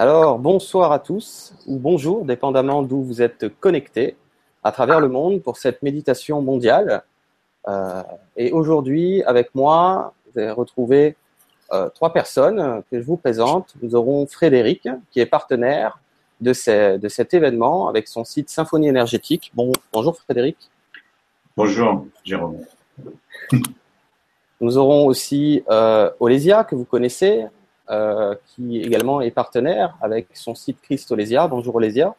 Alors, bonsoir à tous, ou bonjour, dépendamment d'où vous êtes connectés à travers le monde pour cette méditation mondiale. Euh, et aujourd'hui, avec moi, vous allez retrouver euh, trois personnes que je vous présente. Nous aurons Frédéric, qui est partenaire de, de cet événement avec son site Symphonie énergétique. Bon, bonjour Frédéric. Bonjour Jérôme. Nous aurons aussi euh, Olesia, que vous connaissez, euh, qui également est partenaire avec son site Christ Olesia. Bonjour Olesia.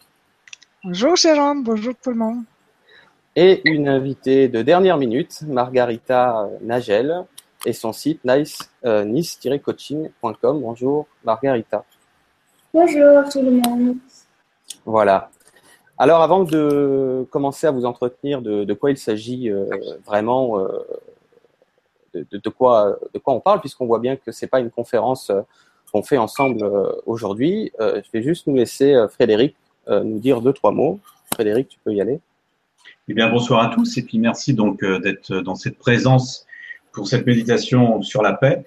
Bonjour Jérôme, bonjour tout le monde. Et une invitée de dernière minute, Margarita Nagel, et son site nice, euh, nice-coaching.com. Bonjour Margarita. Bonjour tout le monde. Voilà. Alors avant de commencer à vous entretenir de, de quoi il s'agit euh, vraiment, euh, de, quoi, quoi on parle, puisqu'on voit bien que c'est pas une conférence euh, qu'on fait ensemble euh, aujourd'hui, je vais juste nous laisser Frédéric nous dire deux, trois mots. Frédéric, tu peux y aller. Eh bien, bonsoir à tous et puis merci donc d'être dans cette présence pour cette méditation sur la paix.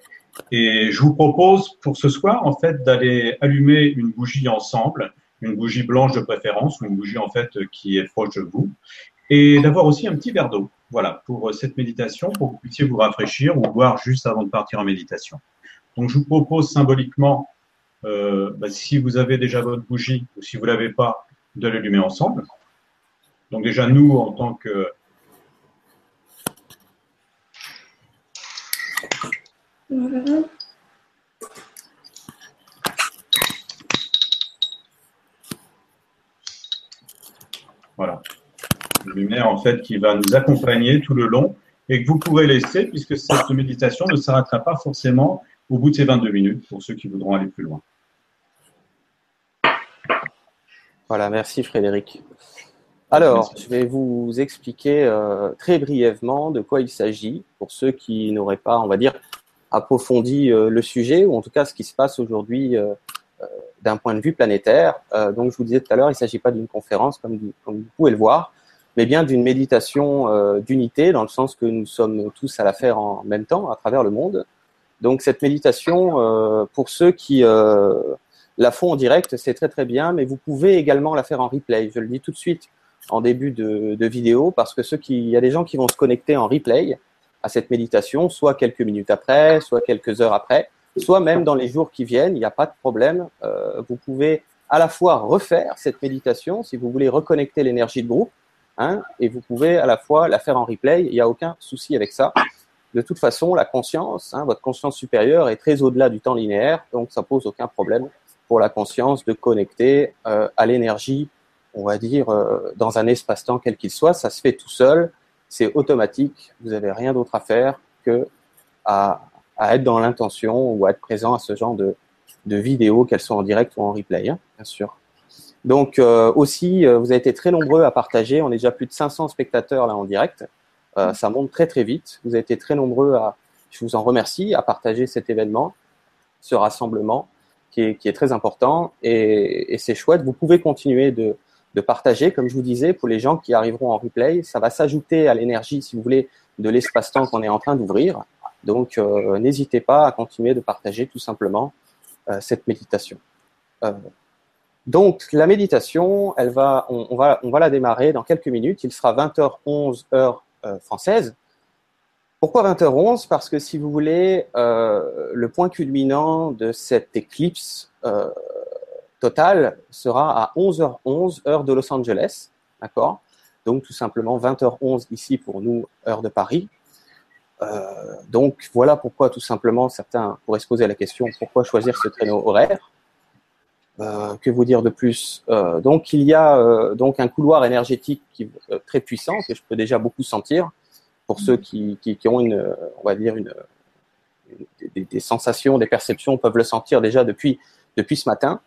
Et je vous propose pour ce soir, en fait, d'aller allumer une bougie ensemble, une bougie blanche de préférence ou une bougie, en fait, qui est proche de vous, et d'avoir aussi un petit verre d'eau. Voilà, pour cette méditation, pour que vous puissiez vous rafraîchir ou boire juste avant de partir en méditation. Donc, je vous propose symboliquement, euh, bah, si vous avez déjà votre bougie ou si vous l'avez pas, de l'allumer ensemble. Donc, déjà, nous, en tant que Voilà. Lumière en fait qui va nous accompagner tout le long et que vous pourrez laisser puisque cette méditation ne s'arrêtera pas forcément au bout de ces 22 minutes pour ceux qui voudront aller plus loin. Voilà, merci Frédéric. Alors, je vais vous expliquer euh, très brièvement de quoi il s'agit pour ceux qui n'auraient pas, on va dire, approfondi euh, le sujet, ou en tout cas ce qui se passe aujourd'hui euh, euh, d'un point de vue planétaire. donc, je vous disais tout à l'heure, il ne s'agit pas d'une conférence, comme, comme, vous pouvez le voir, mais bien d'une méditation d'unité, dans le sens que nous sommes tous à la faire en même temps, à travers le monde. Donc, cette méditation, pour ceux qui la font en direct, c'est très très bien, mais vous pouvez également la faire en replay. Je le dis tout de suite en début de, de vidéo, parce que ceux qui, il y a des gens qui vont se connecter en replay, à cette méditation, soit quelques minutes après, soit quelques heures après, soit même dans les jours qui viennent, il n'y a pas de problème. Euh, vous pouvez à la fois refaire cette méditation si vous voulez reconnecter l'énergie de groupe, hein, et vous pouvez à la fois la faire en replay, il n'y a aucun souci avec ça. De toute façon, la conscience, hein, votre conscience supérieure est très au-delà du temps linéaire, donc ça pose aucun problème pour la conscience de connecter euh, à l'énergie, on va dire, euh, dans un espace-temps quel qu'il soit, ça se fait tout seul, c'est automatique. Vous n'avez rien d'autre à faire que à, être dans l'intention ou à être présent à ce genre de, de vidéos, qu'elles soient en direct ou en replay, hein, bien sûr. Donc euh, aussi, euh, vous avez été très nombreux à partager. On est déjà plus de 500 spectateurs là en direct. Euh, ça monte très très vite. Vous avez été très nombreux à, je vous en remercie, à partager cet événement, ce rassemblement qui est, très important et, c'est chouette. Vous pouvez continuer de, partager, comme je vous disais, pour les gens qui arriveront en replay. Ça va s'ajouter à l'énergie, si vous voulez, de l'espace-temps qu'on est en train d'ouvrir. Donc, n'hésitez pas à continuer de partager tout simplement cette méditation. Donc, la méditation, elle va, on, va, la démarrer dans quelques minutes. Il sera 20h11 heure française. Pourquoi 20h11 Parce que si vous voulez, le point culminant de cette éclipse total sera à 11h11 heure de Los Angeles, d'accord? Donc tout simplement 20h11 ici pour nous, heure de Paris. Euh, donc voilà pourquoi tout simplement certains pourraient se poser la question pourquoi choisir ce créneau horaire? Euh, Que vous dire de plus? Euh, Donc il y a donc un couloir énergétique qui, très puissant que je peux déjà beaucoup sentir pour ceux qui, ont une, on va dire une, des, des, sensations, des perceptions, peuvent le sentir déjà depuis depuis ce matin.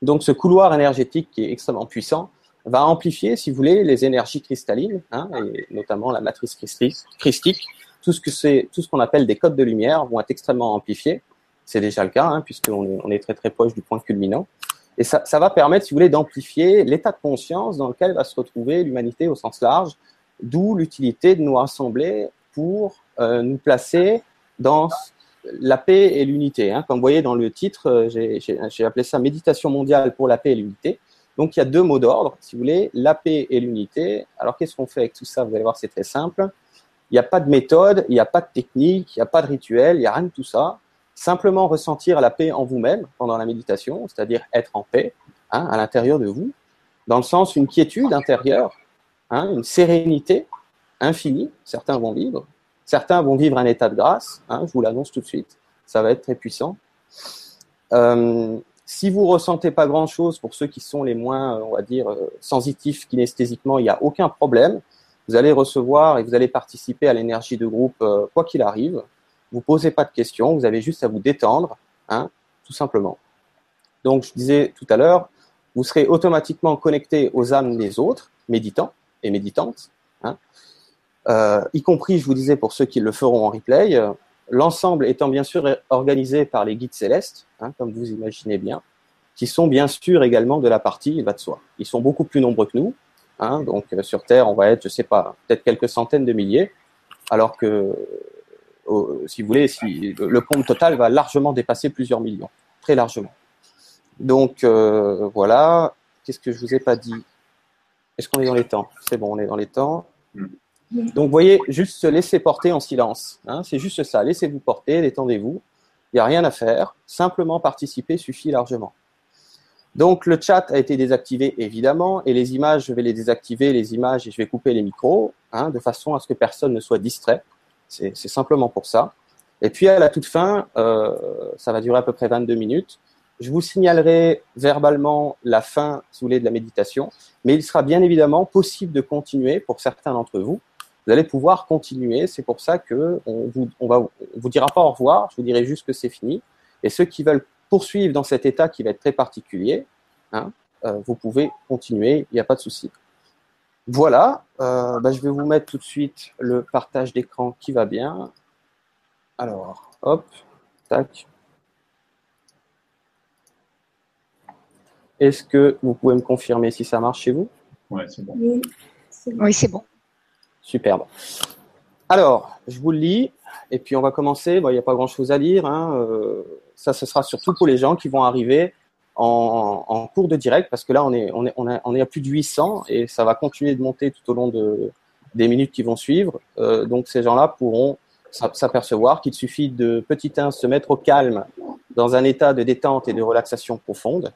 Donc ce couloir énergétique qui est extrêmement puissant va amplifier, si vous voulez, les énergies cristallines, hein, et notamment la matrice christique. Tout ce que c'est, tout ce qu'on appelle des codes de lumière vont être extrêmement amplifiés. C'est déjà le cas, hein, puisqu'on est, on est très très proche du point culminant. Et ça, va permettre, si vous voulez, d'amplifier l'état de conscience dans lequel va se retrouver l'humanité au sens large, d'où l'utilité de nous rassembler pour euh, nous placer dans la paix et l'unité. Hein. Comme vous voyez dans le titre, euh, j'ai appelé ça méditation mondiale pour la paix et l'unité. Donc il y a deux mots d'ordre, si vous voulez, la paix et l'unité. Alors qu'est-ce qu'on fait avec tout ça? Vous allez voir, c'est très simple. Il n'y a pas de méthode, il n'y a pas de technique, il n'y a pas de rituel, il n'y a rien de tout ça. Simplement ressentir la paix en vous-même pendant la méditation, c'est-à-dire être en paix hein, à l'intérieur de vous, dans le sens une quiétude intérieure, hein, une sérénité infinie. Certains vont vivre, certains vont vivre un état de grâce. Hein, je vous l'annonce tout de suite, ça va être très puissant. Euh, si vous ressentez pas grand-chose, pour ceux qui sont les moins, on va dire, euh, sensitifs kinesthésiquement, il n'y a aucun problème. Vous allez recevoir et vous allez participer à l'énergie de groupe euh, quoi qu'il arrive. Vous posez pas de questions, vous avez juste à vous détendre, hein, tout simplement. Donc, je disais tout à l'heure, vous serez automatiquement connecté aux âmes des autres, méditants et méditantes, hein, euh, y compris, je vous disais, pour ceux qui le feront en replay, euh, l'ensemble étant bien sûr organisé par les guides célestes, hein, comme vous imaginez bien, qui sont bien sûr également de la partie, il va de soi. Ils sont beaucoup plus nombreux que nous, hein, donc euh, sur Terre, on va être, je sais pas, peut-être quelques centaines de milliers, alors que, si vous voulez, le compte total va largement dépasser plusieurs millions, très largement. Donc euh, voilà, qu'est-ce que je vous ai pas dit? Est-ce qu'on est dans les temps? C'est bon, on est dans les temps. Donc, voyez, juste se laisser porter en silence. Hein, c'est juste ça. Laissez-vous porter, détendez-vous. Il n'y a rien à faire. Simplement participer suffit largement. Donc, le chat a été désactivé, évidemment, et les images, je vais les désactiver, les images, et je vais couper les micros, hein, de façon à ce que personne ne soit distrait. C'est simplement pour ça. Et puis, à la toute fin, euh, ça va durer à peu près 22 minutes, je vous signalerai verbalement la fin, sous les de la méditation, mais il sera bien évidemment possible de continuer pour certains d'entre vous vous allez pouvoir continuer. C'est pour ça que on vous, vous dira pas au revoir. Je vous dirai juste que c'est fini. Et ceux qui veulent poursuivre dans cet état qui va être très particulier, hein, euh, vous pouvez continuer. Il n'y a pas de souci. Voilà. Euh, bah, je vais vous mettre tout de suite le partage d'écran qui va bien. Alors, hop, tac. Est-ce que vous pouvez me confirmer si ça marche chez vous? Oui, c'est bon. Oui, c'est bon. Superbe. Alors, je vous le lis, et puis on va commencer. il n'y a pas grand-chose à lire. Hein. Euh, ça, ce sera surtout pour les gens qui vont arriver en, cours de direct, parce que là, on est, on, est, on, est à plus de 800, et ça va continuer de monter tout au long de, des minutes qui vont suivre. Euh, donc, ces gens-là pourront s'apercevoir qu'il suffit de, petit 1, se mettre au calme dans un état de détente et de relaxation profonde.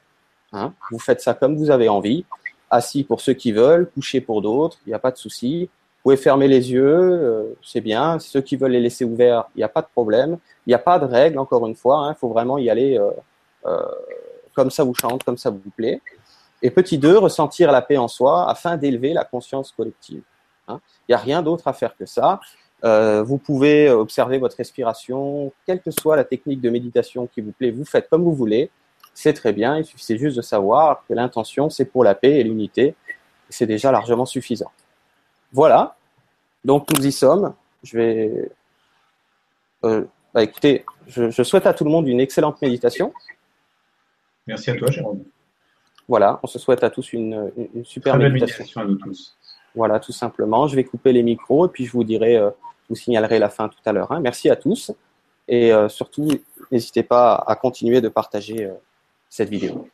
Hein. Vous faites ça comme vous avez envie. Assis pour ceux qui veulent, couché pour d'autres, il n'y a pas de souci pouvez fermer les yeux, euh, c'est bien. Ceux qui veulent les laisser ouverts, il n'y a pas de problème. Il n'y a pas de règle, encore une fois. Il hein. faut vraiment y aller euh, euh, comme ça vous chante, comme ça vous plaît. Et petit 2, ressentir la paix en soi afin d'élever la conscience collective. Hein. Il n'y a rien d'autre à faire que ça. vous pouvez observer votre respiration, quelle que soit la technique de méditation qui vous plaît, vous faites comme vous voulez. C'est très bien, il suffit juste de savoir que l'intention, c'est pour la paix et l'unité. C'est déjà largement suffisant. Voilà. Donc nous y sommes. Je vais. Euh, bah, écoutez, je, souhaite à tout le monde une excellente méditation. Merci à toi, Jérôme. Voilà, on se souhaite à tous une, super méditation. à nous tous. Voilà, tout simplement. Je vais couper les micros et puis je vous dirai, euh, vous signalerai la fin tout à l'heure. Hein. Merci à tous et euh, surtout, n'hésitez pas à continuer de partager cette vidéo.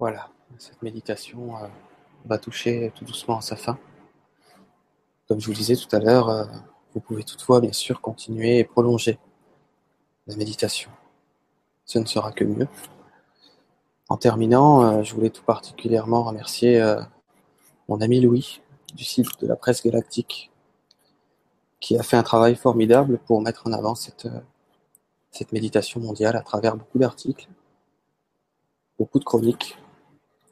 Voilà, cette méditation euh, va toucher tout doucement à sa fin. Comme je vous disais tout à l'heure, euh, vous pouvez toutefois bien sûr continuer et prolonger la méditation. Ce ne sera que mieux. En terminant, euh, je voulais tout particulièrement remercier mon ami Louis du site de la presse galactique qui a fait un travail formidable pour mettre en avant cette méditation mondiale à travers beaucoup d'articles, beaucoup de chroniques,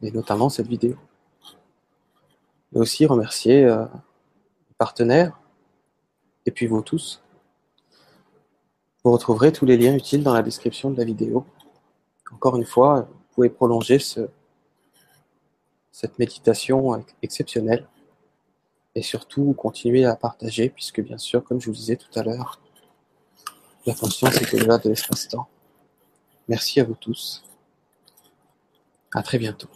et notamment cette vidéo. Mais aussi remercier euh, les partenaires, et puis vous tous. Vous retrouverez tous les liens utiles dans la description de la vidéo. Encore une fois, vous pouvez prolonger ce, cette méditation exceptionnelle et surtout continuer à partager puisque bien sûr, comme je vous disais tout à l'heure, la conscience est au-delà de l'espace-temps. Merci à vous tous. À très bientôt.